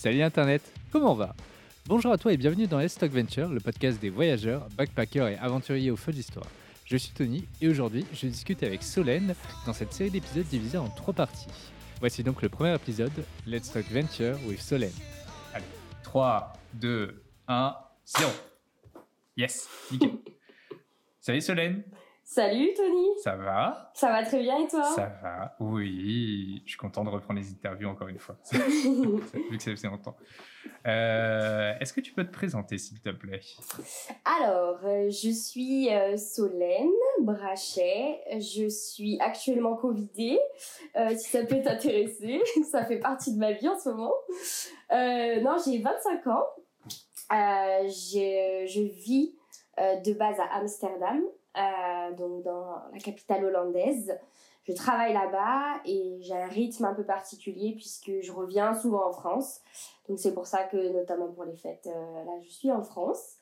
Salut Internet, comment va? Bonjour à toi et bienvenue dans Let's Talk Venture, le podcast des voyageurs, backpackers et aventuriers au feu d'histoire. Je suis Tony et aujourd'hui je discute avec Solène dans cette série d'épisodes divisée en trois parties. Voici donc le premier épisode, Let's Talk Venture with Solène. Allez, 3, 2, 1, 0. Yes, nickel. Salut Solène. Salut Tony. Ça va? Ça va très bien et toi? Ça va, oui. Je suis content de reprendre les interviews encore une fois. Vu que ça fait longtemps. Euh, Est-ce que tu peux te présenter s'il te plaît? Alors, euh, je suis euh, Solène Brachet. Je suis actuellement Covidée. Euh, si ça peut t'intéresser, ça fait partie de ma vie en ce moment. Euh, non, j'ai 25 ans. Je, vis de base à Amsterdam, euh, donc dans la capitale hollandaise. Je travaille là-bas et j'ai un rythme un peu particulier puisque je reviens souvent en France. Donc c'est pour ça que notamment pour les fêtes, euh, là je suis en France.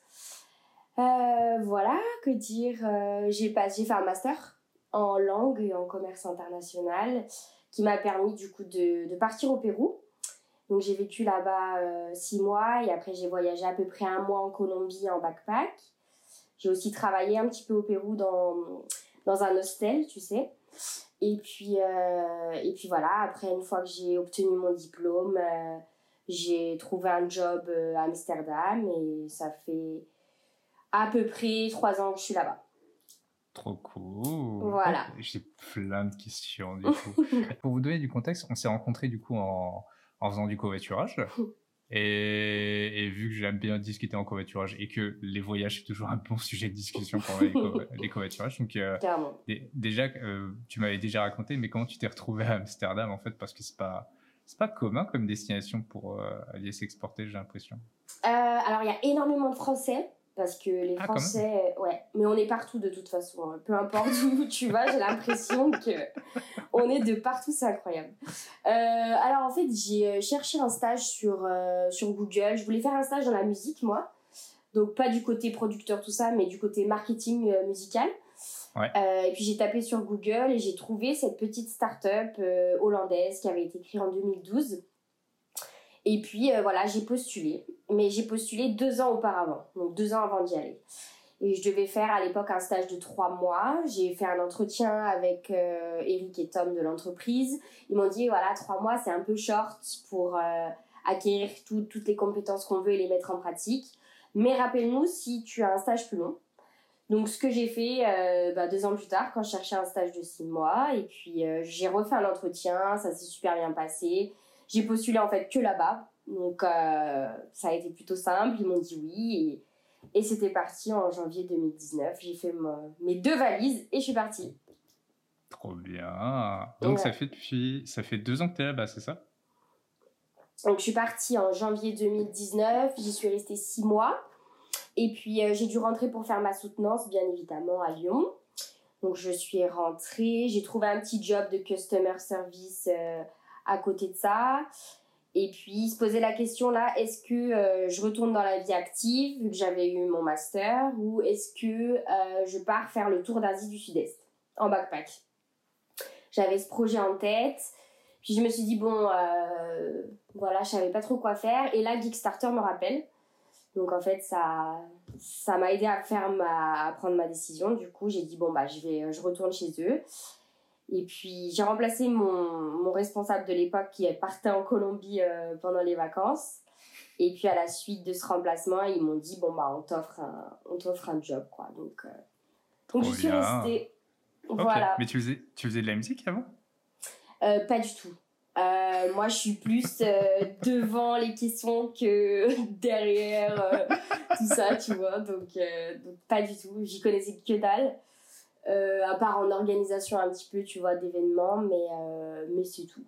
Euh, voilà, que dire J'ai fait un master en langue et en commerce international qui m'a permis du coup de, de partir au Pérou. Donc j'ai vécu là-bas six mois et après j'ai voyagé à peu près un mois en Colombie en backpack. J'ai aussi travaillé un petit peu au Pérou dans, dans un hostel, tu sais. Et puis, euh, et puis voilà, après une fois que j'ai obtenu mon diplôme, euh, j'ai trouvé un job euh, à Amsterdam et ça fait à peu près trois ans que je suis là-bas. Trop cool. Voilà. J'ai plein de questions du coup. Pour vous donner du contexte, on s'est rencontrés du coup en, en faisant du covoiturage. Et, et vu que j'aime bien discuter en covoiturage et que les voyages c'est toujours un bon sujet de discussion pour les, co- les covoiturages, donc euh, déjà euh, tu m'avais déjà raconté, mais comment tu t'es retrouvé à Amsterdam en fait parce que c'est pas c'est pas commun comme destination pour euh, aller s'exporter, j'ai l'impression. Alors, il y a énormément de Français, parce que les Ah. Français, ouais, mais on est partout de toute façon. hein. Peu importe où tu vas, j'ai l'impression que on est de partout, c'est incroyable. Euh, alors, en fait, j'ai euh, cherché un stage sur, euh, sur Google. Je voulais faire un stage dans la musique, moi. Donc, pas du côté producteur, tout ça, mais du côté marketing euh, musical. Ouais. Et puis, j'ai tapé sur Google et j'ai trouvé cette petite start-up hollandaise qui avait été créée en 2012. Et puis euh, voilà, j'ai postulé. Mais j'ai postulé deux ans auparavant, donc deux ans avant d'y aller. Et je devais faire à l'époque un stage de trois mois. J'ai fait un entretien avec euh, Eric et Tom de l'entreprise. Ils m'ont dit voilà, trois mois c'est un peu short pour euh, acquérir tout- toutes les compétences qu'on veut et les mettre en pratique. Mais rappelle-nous si tu as un stage plus long. Donc ce que j'ai fait euh, bah, deux ans plus tard quand je cherchais un stage de six mois. Et puis j'ai refait un entretien, ça s'est super bien passé. J'ai postulé en fait que là-bas. Donc euh, ça a été plutôt simple, ils m'ont dit oui. Et, et c'était parti en janvier 2019. J'ai fait mes deux valises et je suis partie. Trop bien. Donc Ouais. ça fait depuis ça fait deux ans que t'es là-bas, c'est ça? Donc je suis partie en janvier 2019, j'y suis restée six mois. Et puis euh, j'ai dû rentrer pour faire ma soutenance, bien évidemment, à Lyon. Donc je suis rentrée, j'ai trouvé un petit job de customer service euh, à côté de ça. Et puis se poser la question là, est-ce que euh, je retourne dans la vie active, vu que j'avais eu mon master, ou est-ce que euh, je pars faire le tour d'Asie du Sud-Est en backpack? J'avais ce projet en tête. Puis je me suis dit, bon, euh, voilà, je savais pas trop quoi faire. Et là, Geekstarter me rappelle. Donc en fait, ça ça m'a aidé à, faire ma, à prendre ma décision. Du coup, j'ai dit, bon, bah, je, vais, je retourne chez eux. Et puis, j'ai remplacé mon, mon responsable de l'époque qui partait en Colombie euh, pendant les vacances. Et puis, à la suite de ce remplacement, ils m'ont dit, bon, bah, on t'offre un, on t'offre un job, quoi. Donc, euh, donc je suis restée. Ok. Voilà. Mais tu faisais tu faisais de la musique avant? Euh, pas du tout. Moi, je suis plus devant les questions que derrière tout ça, tu vois. Donc, donc pas du tout. J'y connaissais que dalle. Euh, à part en organisation un petit peu, tu vois, d'événements, mais, euh, mais c'est tout.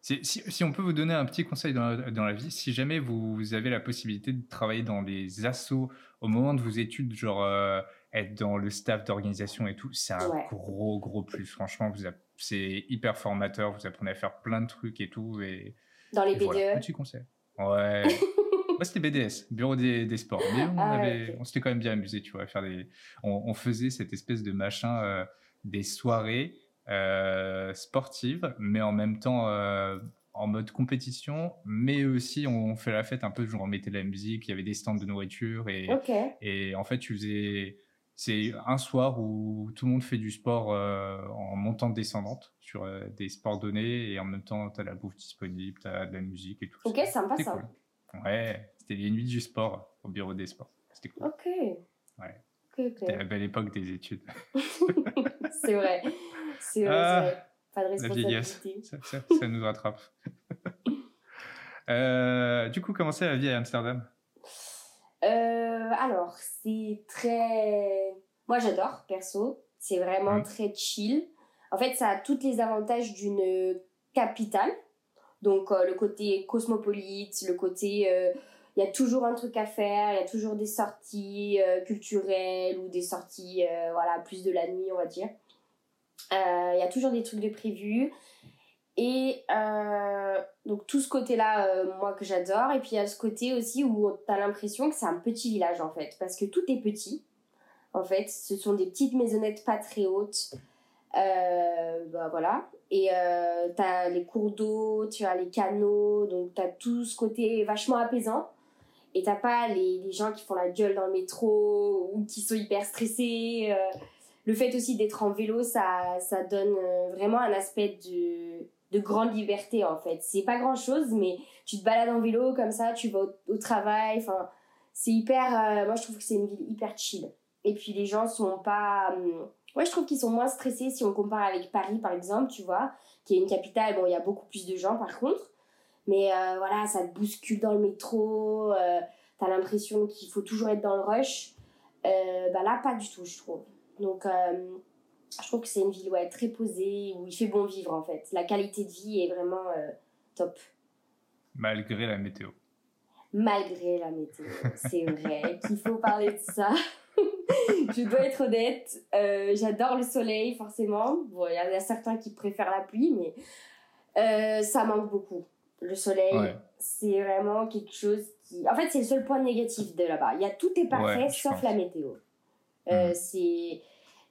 Si, si, si on peut vous donner un petit conseil dans la, dans la vie, si jamais vous avez la possibilité de travailler dans les assos au moment de vos études, genre euh, être dans le staff d'organisation et tout, c'est un Ouais. gros, gros plus. Franchement, c'est hyper formateur, vous apprenez à faire plein de trucs et tout. Et, Dans les et voilà, BDE. petit conseil. Ouais. Moi, c'était BDS, Bureau des, des sports. Mais on, Ah, avait, on s'était quand même bien amusé, tu vois, à faire des. On, on faisait cette espèce de machin, euh, des soirées euh, sportives, mais en même temps euh, en mode compétition, mais aussi on fait la fête un peu, genre on mettait de la musique, il y avait des stands de nourriture et, en fait tu faisais, c'est un soir où tout le monde fait du sport euh, en montante descendante sur euh, des sports donnés et en même temps tu as la bouffe disponible, tu as de la musique et tout. Ok, sympa C'était ça. cool. Ouais, c'était les nuits du sport au bureau des sports. C'était cool. Ok. Ouais. Ok, C'était ok. la belle époque des études. c'est vrai. C'est vrai, Ah, c'est vrai. Pas de La vieillesse, responsabilité. ça, ça- ça nous rattrape. Euh, du coup, comment c'est la vie à Amsterdam? Euh, alors, c'est très. Moi, j'adore, perso. C'est vraiment Mhm. très chill. En fait, ça a tous les avantages d'une capitale. Donc, euh, le côté cosmopolite, le côté. euh, Il y a toujours un truc à faire, il y a toujours des sorties euh, culturelles ou des sorties, voilà, plus de la nuit, on va dire. Il y a toujours des trucs de prévus. Et donc tout ce côté-là, moi que j'adore. Et puis il y a ce côté aussi où tu as l'impression que c'est un petit village en fait. Parce que tout est petit. En fait, ce sont des petites maisonnettes pas très hautes. Bah voilà. Et euh, tu les cours d'eau, tu as les canaux. Donc tu as tout ce côté vachement apaisant. Et t'as pas les, les gens qui font la gueule dans le métro ou qui sont hyper stressés. euh. le fait aussi d'être en vélo, ça, ça donne euh, vraiment un aspect de, de grande liberté en fait. C'est pas grand chose, mais tu te balades en vélo comme ça, tu vas au, au travail. Enfin, c'est hyper. euh, moi, je trouve que c'est une ville hyper chill. Et puis les gens sont pas. hum, ouais, je trouve qu'ils sont moins stressés si on compare avec Paris par exemple, tu vois, qui est une capitale. Bon, il y a beaucoup plus de gens par contre. Mais euh, voilà, ça te bouscule dans le métro. Euh, T'as l'impression qu'il faut toujours être dans le rush. Euh, bah là, pas du tout, je trouve. Donc, euh, je trouve que c'est une ville ouais, très posée, où il fait bon vivre en fait. La qualité de vie est vraiment top. Malgré la météo. Malgré la météo. C'est vrai qu'il faut parler de ça. je dois être honnête. euh, J'adore le soleil, forcément. Bon, il y en a certains qui préfèrent la pluie, mais euh, ça manque beaucoup. Le soleil, Ouais. c'est vraiment quelque chose qui. En fait, c'est le seul point négatif de là-bas. Il y a tout est parfait Ouais, sauf pense. la météo. Euh, Mhm. C'est.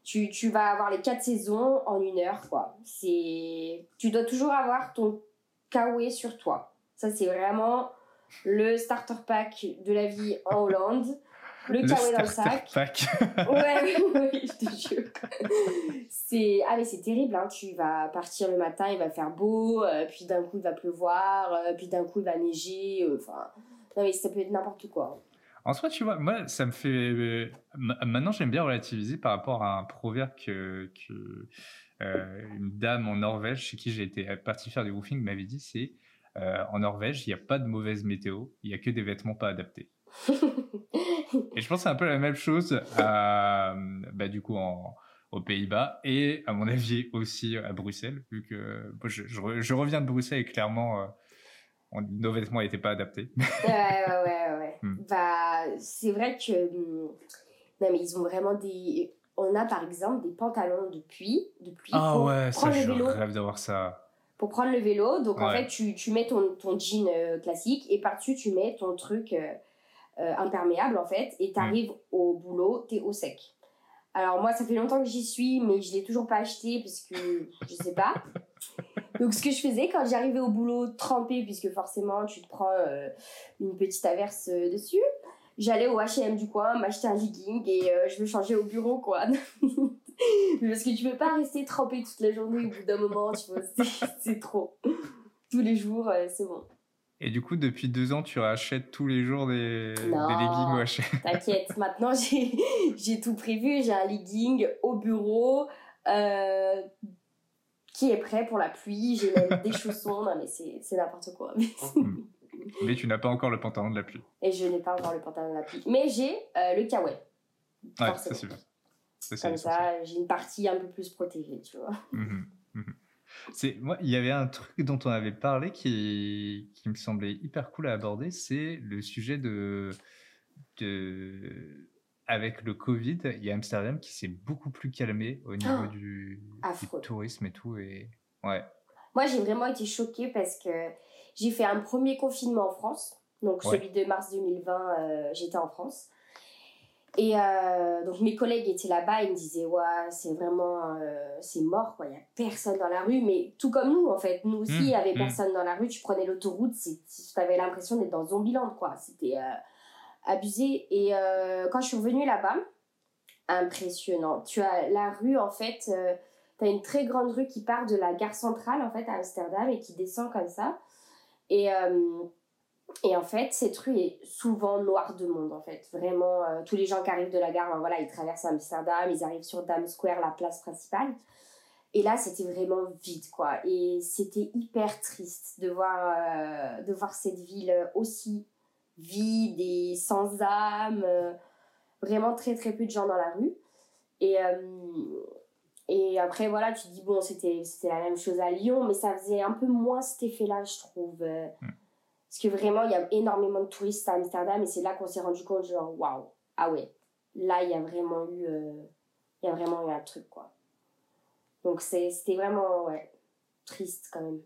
Tu, tu vas avoir les quatre saisons en une heure, quoi. C'est. Tu dois toujours avoir ton kawaii sur toi. Ça, c'est vraiment le starter pack de la vie en Hollande. Le, kawaii dans le sac. pack. Ouais, oui, je te jure. C'est ah mais c'est terrible hein. Tu vas partir le matin, il va faire beau, euh, puis d'un coup il va pleuvoir, euh, puis d'un coup il va neiger. euh, Enfin, non mais ça peut être n'importe quoi. En soi, tu vois, moi, ça me fait. ma- Maintenant, j'aime bien relativiser par rapport à un proverbe que, que euh, une dame en Norvège, chez qui j'ai été parti faire du roofing, m'avait dit c'est euh, en Norvège, il n'y a pas de mauvaise météo, il n'y a que des vêtements pas adaptés. Et je pense que c'est un peu la même chose à, bah, du coup en, aux Pays-Bas et à mon avis aussi à Bruxelles, vu que je, je re- je reviens de Bruxelles et clairement euh, on- nos vêtements n'étaient pas adaptés. ouais ouais ouais ouais. Hmm. Bah c'est vrai que hum, non mais ils ont vraiment des. On a par exemple des pantalons de pluie, de pluie Ah pour ouais, ça prendre le je vélo. rêve d'avoir ça. pour prendre le vélo. Donc en fait, tu, tu mets ton, ton jean euh, classique et par-dessus, tu mets ton truc euh, euh, imperméable en fait. Et tu arrives au boulot, tu es au sec. Alors moi, ça fait longtemps que j'y suis, mais je l'ai toujours pas acheté parce que je sais pas. Donc ce que je faisais quand j'arrivais au boulot trempé, puisque forcément tu te prends euh, une petite averse euh, dessus, j'allais au H&M du coin m'acheter un legging et euh, je me changeais au bureau quoi. Parce que tu peux pas rester trempé toute la journée au bout d'un moment, tu vois, c'est- trop. Tous les jours, c'est bon. Et du coup, depuis deux ans, tu rachètes tous les jours des, des Non. leggings au H&M. T'inquiète, maintenant j'ai tout prévu, j'ai un legging au bureau euh, qui est prêt pour la pluie, j'ai des chaussons, non mais c'est n'importe quoi. Mais tu n'as pas encore le pantalon de la pluie. Et je n'ai pas encore le pantalon de la pluie. Mais j'ai euh, le kawaii. Ouais, ça c'est bien. Comme ça, j'ai une partie un peu plus protégée, tu vois. Mhm, mhm. C'est moi, il y avait un truc dont on avait parlé qui, qui me semblait hyper cool à aborder, c'est le sujet de, de avec le Covid, il y a Amsterdam qui s'est beaucoup plus calmé au niveau Oh, du, tourisme et tout et ouais. Moi, j'ai vraiment été choquée parce que j'ai fait un premier confinement en France. Donc, Ouais. celui de mars 2020, euh, j'étais en France. Et euh, donc mes collègues étaient là-bas, ils me disaient ouais c'est vraiment euh, c'est mort quoi, il y a personne dans la rue, mais tout comme nous en fait, nous aussi il y avait mmh. personne dans la rue, tu prenais l'autoroute, tu avais l'impression d'être dans Zombieland quoi, c'était euh, abusé. Et quand je suis revenue là-bas, impressionnant. Tu as la rue en fait, tu as une très grande rue qui part de la gare centrale en fait à Amsterdam et qui descend comme ça. Et et en fait, cette rue est souvent noire de monde, en fait. Vraiment, euh, tous les gens qui arrivent de la gare, ben voilà, ils traversent Amsterdam, ils arrivent sur Dam Square, la place principale. Et là, c'était vraiment vide, quoi. Et c'était hyper triste de voir, euh, de voir cette ville aussi vide et sans âme. Euh, vraiment très, très peu de gens dans la rue. Et, et après, voilà, tu te dis, bon, c'était la même chose à Lyon, mais ça faisait un peu moins cet effet-là, je trouve. Mm. Parce que vraiment, il y a énormément de touristes à Amsterdam et c'est là qu'on s'est rendu compte, genre, waouh, ah ouais, là, il y a vraiment eu, euh, il y a vraiment eu un truc, quoi. Donc, c'était vraiment, ouais, triste quand même.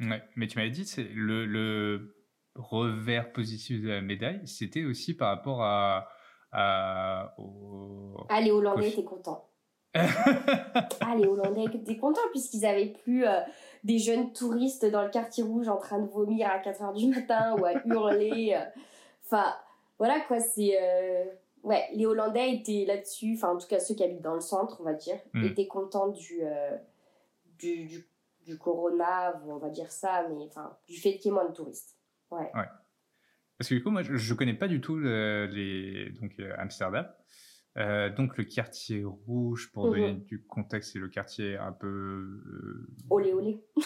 Ouais, mais tu m'avais dit, c'est le, le revers positif de la médaille, c'était aussi par rapport à. à au... Ah, les Hollandais étaient contents. ah, les Hollandais étaient contents puisqu'ils avaient plus euh, des jeunes touristes dans le quartier rouge en train de vomir à 4 h du matin ou à hurler. Euh. Enfin, voilà quoi, c'est. Euh, ouais, les Hollandais étaient là-dessus, enfin, en tout cas, ceux qui habitent dans le centre, on va dire, mm. étaient contents du, du, du, du, corona, on va dire ça, mais enfin, du fait qu'il y ait moins de touristes. Ouais. ouais. Parce que du coup, moi, je, je connais pas du tout les, donc, Amsterdam. Euh, donc le quartier rouge, pour donner mhm. du contexte, c'est le quartier un peu... Euh... Olé olé.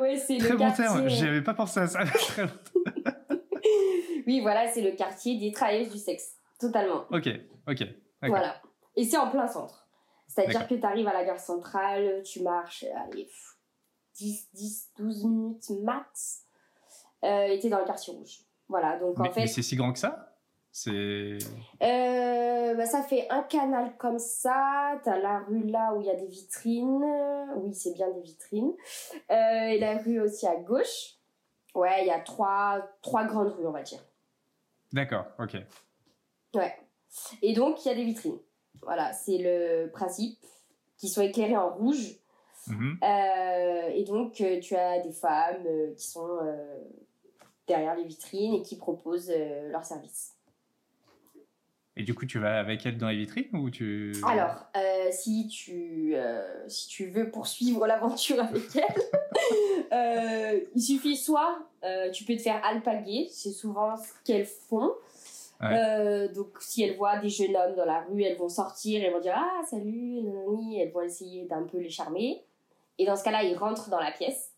ouais, c'est Très bon terme, j'avais pas pensé à ça. oui, voilà, c'est le quartier des travailleuses du sexe, totalement. Ok, ok. Voilà. Et c'est en plein centre. C'est-à-dire que tu arrives à la gare centrale, tu marches, allez, 10, 10, 12 minutes max euh, était dans le quartier rouge. Voilà, donc mais, en fait. Mais c'est si grand que ça? C'est. Euh, bah, ça fait un canal comme ça. T'as la rue là où il y a des vitrines. Oui, c'est bien des vitrines. Euh, et la rue aussi à gauche. Ouais, il y a trois, trois grandes rues, on va dire. D'accord, ok. Ouais. Et donc, il y a des vitrines. Voilà, c'est le principe. Qui sont éclairées en rouge. Mhm. et donc, tu as des femmes qui sont derrière les vitrines et qui proposent euh, leurs services. Et du coup, tu vas avec elle dans les vitrines ou tu... Alors, euh, si, tu, euh, si tu veux poursuivre l'aventure avec elle, il suffit soit tu peux te faire alpaguer, c'est souvent ce qu'elles font. donc, si elles voient des jeunes hommes dans la rue, elles vont sortir, elles vont dire Ah, salut, nanani, elles vont essayer d'un peu les charmer. Et dans ce cas-là, ils rentrent dans la pièce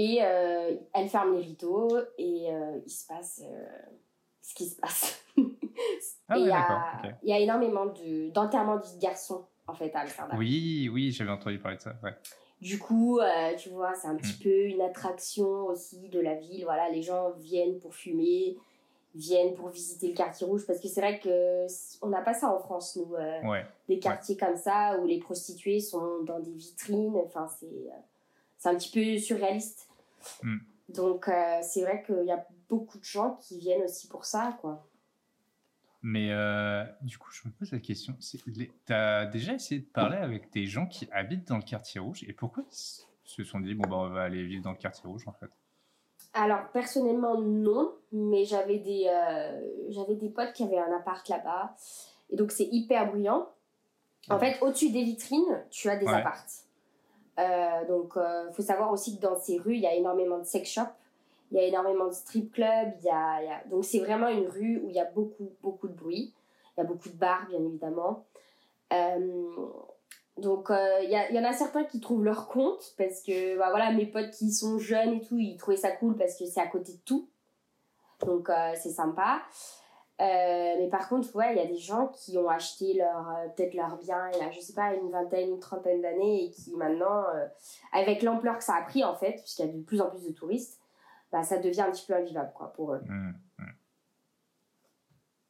et euh, elle ferme les rideaux et euh, il se passe euh, ce qui se passe. ah il y, y, a énormément d'enterrements de, garçons en fait à Amsterdam. Oui, oui, j'avais entendu parler de ça. Ouais. Du coup, tu vois, c'est un petit mm. peu une attraction aussi de la ville. Voilà, les gens viennent pour fumer, viennent pour visiter le quartier rouge parce que c'est vrai que on n'a pas ça en France nous des quartiers comme ça où les prostituées sont dans des vitrines enfin c'est c'est un petit peu surréaliste Mm. Donc, euh, c'est vrai qu'il y a beaucoup de gens qui viennent aussi pour ça, quoi. Mais euh, du coup, je me pose la question, tu as déjà essayé de parler avec des gens qui habitent dans le quartier rouge? Et pourquoi ils se sont dit, bon, bah, on va aller vivre dans le quartier rouge en fait? Alors, personnellement, non, mais j'avais des, euh, j'avais des potes qui avaient un appart là-bas et donc c'est hyper bruyant. En fait, au-dessus des vitrines, tu as des apparts. Euh, donc, il euh, faut savoir aussi que dans ces rues, il y a énormément de sex shops, il y a énormément de strip clubs. Donc, c'est vraiment une rue où il y a beaucoup, beaucoup de bruit. Il y a beaucoup de bars, bien évidemment. Euh, donc, il y, y, en a certains qui trouvent leur compte parce que, bah, voilà, mes potes qui sont jeunes et tout, ils trouvaient ça cool parce que c'est à côté de tout. Donc, c'est sympa. Euh, mais par contre, ouais, il y a des gens qui ont acheté leur, euh, peut-être leur bien il y a, je sais pas, une vingtaine, une trentaine d'années et qui maintenant, euh, avec l'ampleur que ça a pris en fait, puisqu'il y a de plus en plus de touristes, bah, ça devient un petit peu invivable quoi, pour eux. Mmh,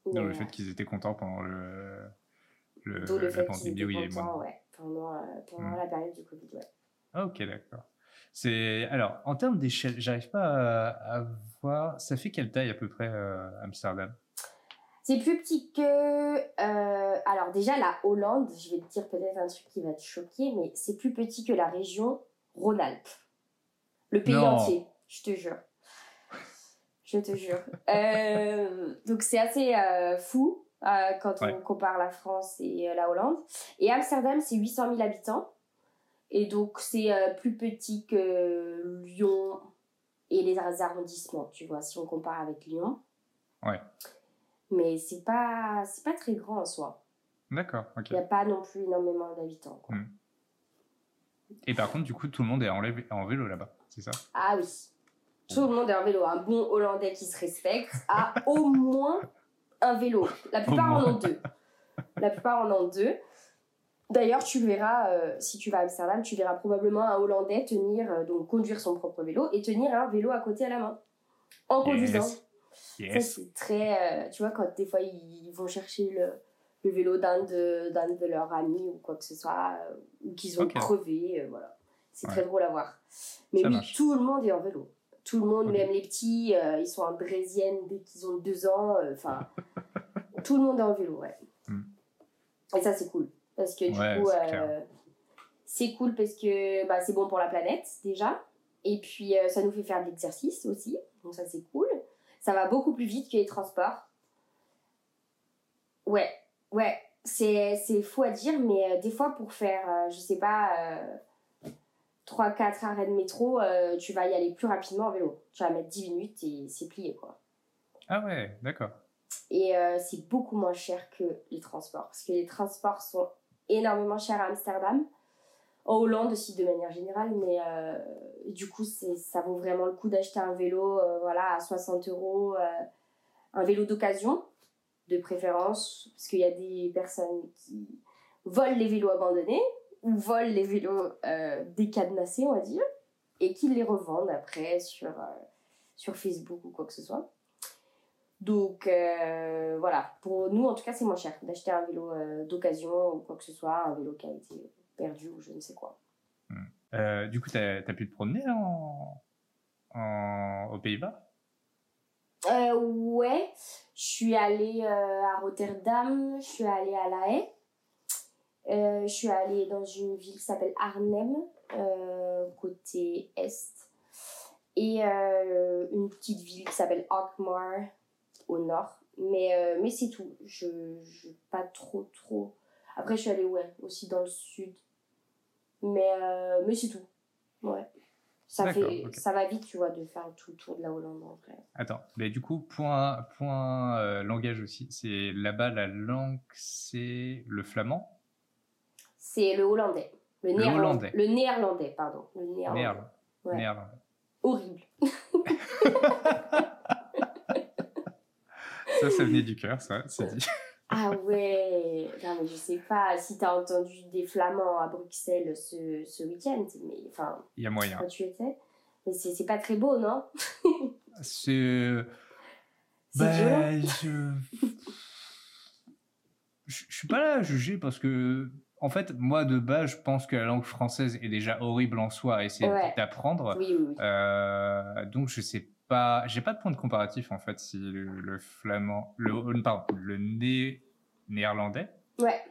mmh. le fait qu'ils étaient contents pendant le, le, le étaient contents, ouais, pendant, pendant mmh. la période du Covid, ouais. Ah, ok, d'accord. C'est alors en termes d'échelle, j'arrive pas à, voir. Ça fait quelle taille à peu près Amsterdam? C'est plus petit que. euh, alors déjà la Hollande, je vais te dire peut-être un truc qui va te choquer, mais c'est plus petit que la région Rhône-Alpes, le pays Non. entier. Je te jure. Je te jure. Euh, donc c'est assez euh, fou euh, quand Ouais. on compare la France et la Hollande. Et Amsterdam, c'est 800 000 habitants. Et donc c'est plus petit que Lyon et les arrondissements, tu vois, si on compare avec Lyon. Ouais. Mais c'est pas, c'est pas très grand en soi. D'accord. Il n'y a pas non plus énormément d'habitants. quoi. Mm. Et par contre, du coup, tout le monde est en, lé- en vélo là-bas, c'est ça? Ah oui. Tout le monde est en vélo. Un bon Hollandais qui se respecte a au moins un vélo. La plupart en ont deux. La plupart en ont deux. D'ailleurs, tu verras, euh, si tu vas à Amsterdam, tu verras probablement un Hollandais tenir, euh, donc conduire son propre vélo et tenir un vélo à côté à la main. En conduisant. Yes. Ça, c'est très. euh, tu vois, quand des fois ils vont chercher le, le vélo d'un de, d'un de leurs amis ou quoi que ce soit, euh, ou qu'ils ont Ok. crevé, euh, voilà. C'est Ouais. très drôle à voir. Mais Ça oui, marche. tout le monde est en vélo. Tout le monde, même les petits, euh, ils sont en draisienne dès qu'ils ont deux ans. Enfin, tout le monde est en vélo, ouais. Hmm. Et ça, c'est cool. Parce que du Ouais, coup, c'est cool parce que bah, c'est bon pour la planète, déjà. Et puis, euh, ça nous fait faire de l'exercice aussi. Donc, ça, c'est cool. Ça va beaucoup plus vite que les transports. Ouais, ouais. C'est c'est faux à dire, mais euh, des fois, pour faire, euh, je sais pas, 3-4 arrêts de métro, euh, tu vas y aller plus rapidement en vélo. Tu vas mettre 10 minutes et c'est plié, quoi. Ah ouais, d'accord. Et euh, c'est beaucoup moins cher que les transports. Parce que les transports sont énormément chers à Amsterdam. En Hollande aussi, de manière générale. Mais euh, du coup, ça vaut vraiment le coup d'acheter un vélo euh, voilà, à 60 euros. euh, un vélo d'occasion, de préférence. Parce qu'il y a des personnes qui volent les vélos abandonnés ou volent les vélos euh, décadenassés, on va dire. Et qui les revendent après sur, Facebook ou quoi que ce soit. Donc voilà, pour nous en tout cas c'est moins cher d'acheter un vélo d'occasion ou quoi que ce soit, un vélo qui perdu ou je ne sais quoi. Euh, du coup, t'as as pu te promener en, en- aux Pays-Bas? Euh, ouais, je suis allée euh, à Rotterdam, je suis allée à La Haye, euh, je suis allée dans une ville qui s'appelle Arnhem, euh, côté est, et euh, une petite ville qui s'appelle Alkmaar au nord. Mais, mais c'est tout, je, je pas trop trop. Après, je suis allée ouais, aussi dans le sud, mais, euh, mais c'est tout. Ouais. Ça, fait, ça va vite, tu vois, de faire tout le tour de la Hollande en vrai. Attends, mais du coup, point, point euh, langage aussi. C'est là-bas, la langue, c'est le flamand? C'est le hollandais. Le, Le néerlandais. hollandais. Le néerlandais, pardon. Le néerlandais. Néerlandais. Ouais. Néerlandais. Horrible. Ça, ça venait du cœur, ça, c'est dit. Ah ouais. Non, mais je sais pas si t'as entendu des flamands à Bruxelles ce, ce week-end, mais enfin, Il y a moyen. quand tu étais. Mais c'est pas très beau, non? C'est. Ben, je... je. je suis pas là à juger parce que. En fait, moi, de base, je pense que la langue française est déjà horrible en soi à essayer Ouais. d'apprendre. Oui, oui, oui. Euh, donc je sais pas, j'ai pas de point de comparatif en fait si le, le flamand, le pardon, le né, néerlandais Ouais.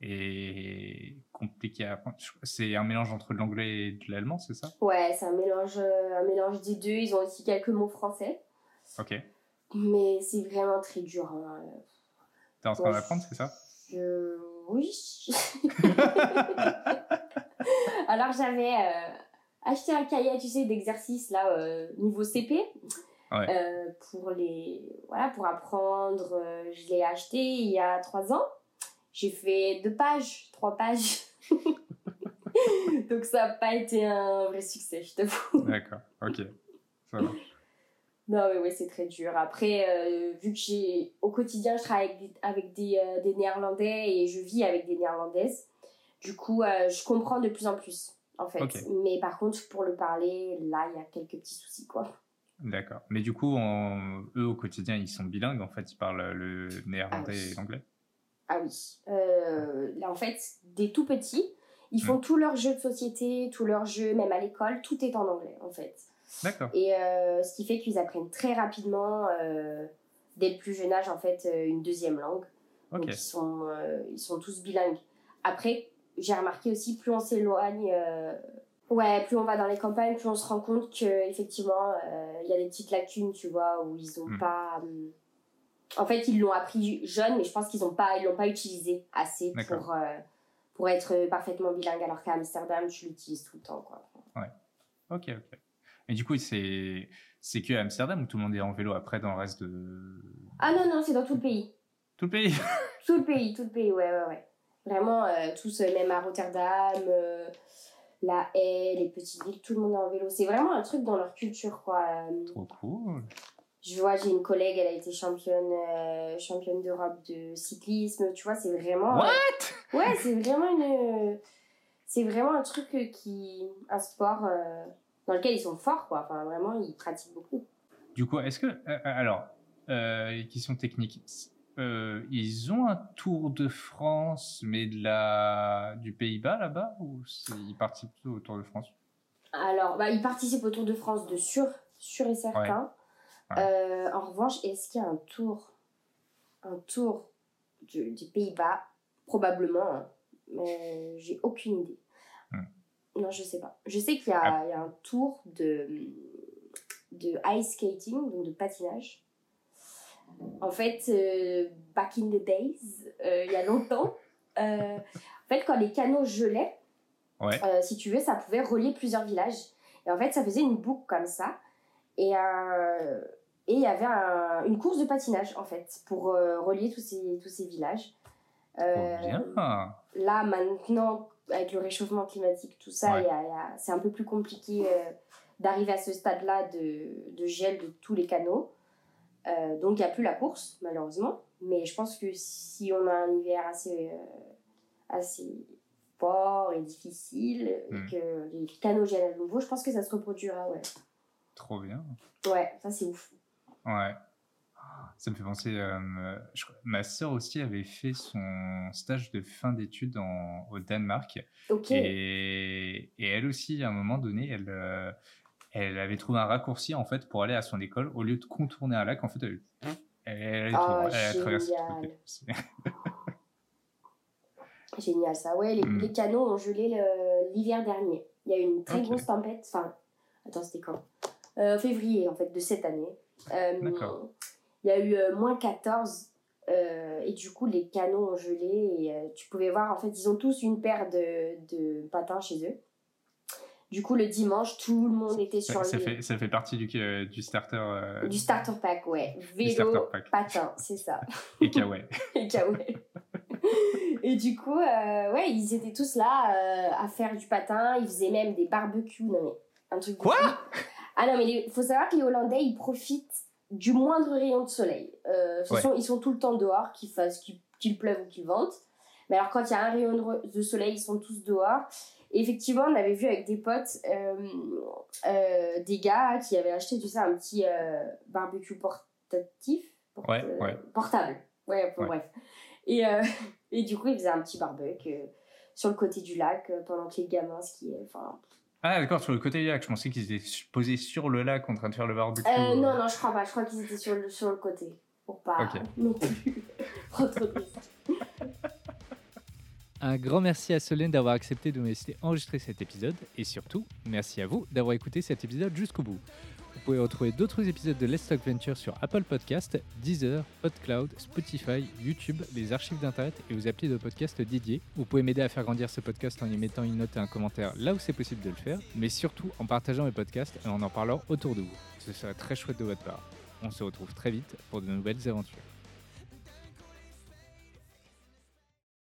est compliqué à apprendre. C'est un mélange entre de l'anglais et de l'allemand, c'est ça? Ouais, c'est un mélange, euh, un mélange des deux. Ils ont aussi quelques mots français. Ok. Mais c'est vraiment très dur. hein. T'es en train d'apprendre, c'est ça? Je... Oui. Alors j'avais euh, acheté un cahier, tu sais, d'exercices là euh, niveau CP Ouais. euh, pour les voilà pour apprendre. euh, je l'ai acheté il y a trois ans. J'ai fait deux pages, trois pages. Donc ça n'a pas été un vrai succès, je t'avoue. D'accord. Ok. Ça va. Non, mais oui, c'est très dur. Après, euh, vu que j'ai au quotidien, je travaille avec des, avec des, des Néerlandais et je vis avec des Néerlandaises, du coup, je comprends de plus en plus, en fait. Mais par contre, pour le parler, là, il y a quelques petits soucis, quoi. D'accord. Mais du coup, en- eux au quotidien, ils sont bilingues. En fait, ils parlent le néerlandais Ah oui. et l'anglais? Ah oui. Euh, là, en fait, des tout petits, Ils font tous leurs jeux de société, tous leurs jeux, même à l'école, tout est en anglais en fait. D'accord. Et euh, ce qui fait qu'ils apprennent très rapidement, euh, dès le plus jeune âge, en fait, euh, une deuxième langue. Donc ils sont, euh, ils sont tous bilingues. Après, j'ai remarqué aussi, plus on s'éloigne, euh, ouais, plus on va dans les campagnes, plus on se rend compte que effectivement, euh, il y a des petites lacunes, tu vois, où ils ont Mm. pas. hum, En fait, ils l'ont appris jeune, mais je pense qu'ils ont pas, ils l'ont pas utilisé assez pour euh, pour être parfaitement bilingue. Alors qu'à Amsterdam, tu l'utilises tout le temps, quoi. Ok, ok. Et du coup, c'est c'est que à Amsterdam où tout le monde est en vélo après dans le reste de Ah non non, c'est dans tout le pays. tout le pays. Tout le pays, tout le pays, ouais, ouais, ouais. Vraiment, euh, tous, euh, même à Rotterdam, euh, La Haye, les petites villes, tout le monde est en vélo. C'est vraiment un truc dans leur culture, quoi. Trop cool. Je vois, j'ai une collègue, elle a été championne, euh, championne d'Europe de cyclisme, tu vois, c'est vraiment... What? Ouais, c'est vraiment une... C'est vraiment un truc qui... Un sport dans lequel ils sont forts, quoi. Enfin, vraiment, ils pratiquent beaucoup. Du coup, est-ce que alors euh, question technique, euh, ils ont un Tour de France mais de la du Pays-Bas là-bas ou ils participent plutôt au Tour de France? Alors, bah, ils participent au Tour de France de sûr, sûr et certain. Ouais. Euh, en revanche, est-ce qu'il y a un tour, un tour du, des Pays-Bas? Probablement, hein. mais j'ai aucune idée. Hmm. Non, je sais pas. Je sais qu'il y, a- Ah. y a un tour de, de ice skating, donc de patinage. En fait, euh, back in the days, euh, il y a longtemps, euh, en fait, quand les canaux gelaient, Ouais. si tu veux, ça pouvait relier plusieurs villages. Et en fait, ça faisait une boucle comme ça. Et et il y avait un- une course de patinage, en fait, pour euh, relier tous ces, tous ces villages. Euh, bien. là, maintenant, avec le réchauffement climatique, tout ça, Ouais. c'est un peu plus compliqué euh, d'arriver à ce stade-là de, de gel de tous les canaux. Euh, donc, il n'y a plus la course, malheureusement. Mais je pense que si on a un hiver assez, euh, assez fort et difficile, et que les canaux gèlent à nouveau, je pense que ça se reproduira, ouais. Trop bien. Ouais, ça c'est ouf. Ouais. Ça me fait penser. euh, je ma sœur aussi avait fait son stage de fin d'études au Danemark. Ok. Et, et elle aussi, à un moment donné, elle, euh, elle avait trouvé un raccourci en fait pour aller à son école. Au lieu de contourner un lac, en fait, elle, elle, elle, Ah, elle a traversé génial. ça. Ouais, les, Mm. les canaux ont gelé l'hiver dernier. Il y a eu une très grosse tempête. Enfin, attends, c'était quand? Euh, Février en fait de cette année. Euh, D'accord. Il y a eu euh, moins 14 euh, et du coup les canaux ont gelé et tu pouvais voir en fait ils ont tous une paire de, de patins chez eux. Du coup le dimanche tout le monde était sur Ça, ça les- fait, ça fait partie du, euh, du starter euh, du starter pack ouais vélo pack. patin c'est ça. et kawaii. et kawaii. Et du coup, euh, ouais, ils étaient tous là à faire du patin. Ils faisaient même des barbecues. Non, mais un truc Quoi fou. Ah non, mais il faut savoir que les Hollandais, ils profitent du moindre rayon de soleil. Ce Ouais. sont, ils sont tout le temps dehors, qu'il fasse, qu'il, pleuve ou qu'il vente. Mais alors, quand il y a un rayon de soleil, ils sont tous dehors. Et effectivement, on avait vu avec des potes euh, euh, des gars qui avaient acheté, tu sais, un petit euh, barbecue portatif. porte- Ouais, ouais. Portable. Ouais, bon, Ouais. bref. Et, et du coup, ils faisaient un petit barbecue sur le côté du lac pendant que les gamins skiaient. Enfin, Ah, d'accord, sur le côté du lac. Je pensais qu'ils étaient posés sur le lac en train de faire le barbecue. Euh, non, non, je crois pas. Je crois qu'ils étaient sur le, sur le côté. Pour pas Ok. non plus trop de risques. Un grand merci à Solène d'avoir accepté de nous laisser enregistrer cet épisode et surtout, merci à vous d'avoir écouté cet épisode jusqu'au bout. Vous pouvez retrouver d'autres épisodes de Let's Talk Venture sur Apple Podcast, Deezer, PodCloud, Spotify, YouTube, les archives d'internet et aux applis de podcast dédiés. Vous pouvez m'aider à faire grandir ce podcast en y mettant une note et un commentaire là où c'est possible de le faire, mais surtout en partageant mes podcasts et en en parlant autour de vous. Ce serait très chouette de votre part. On se retrouve très vite pour de nouvelles aventures.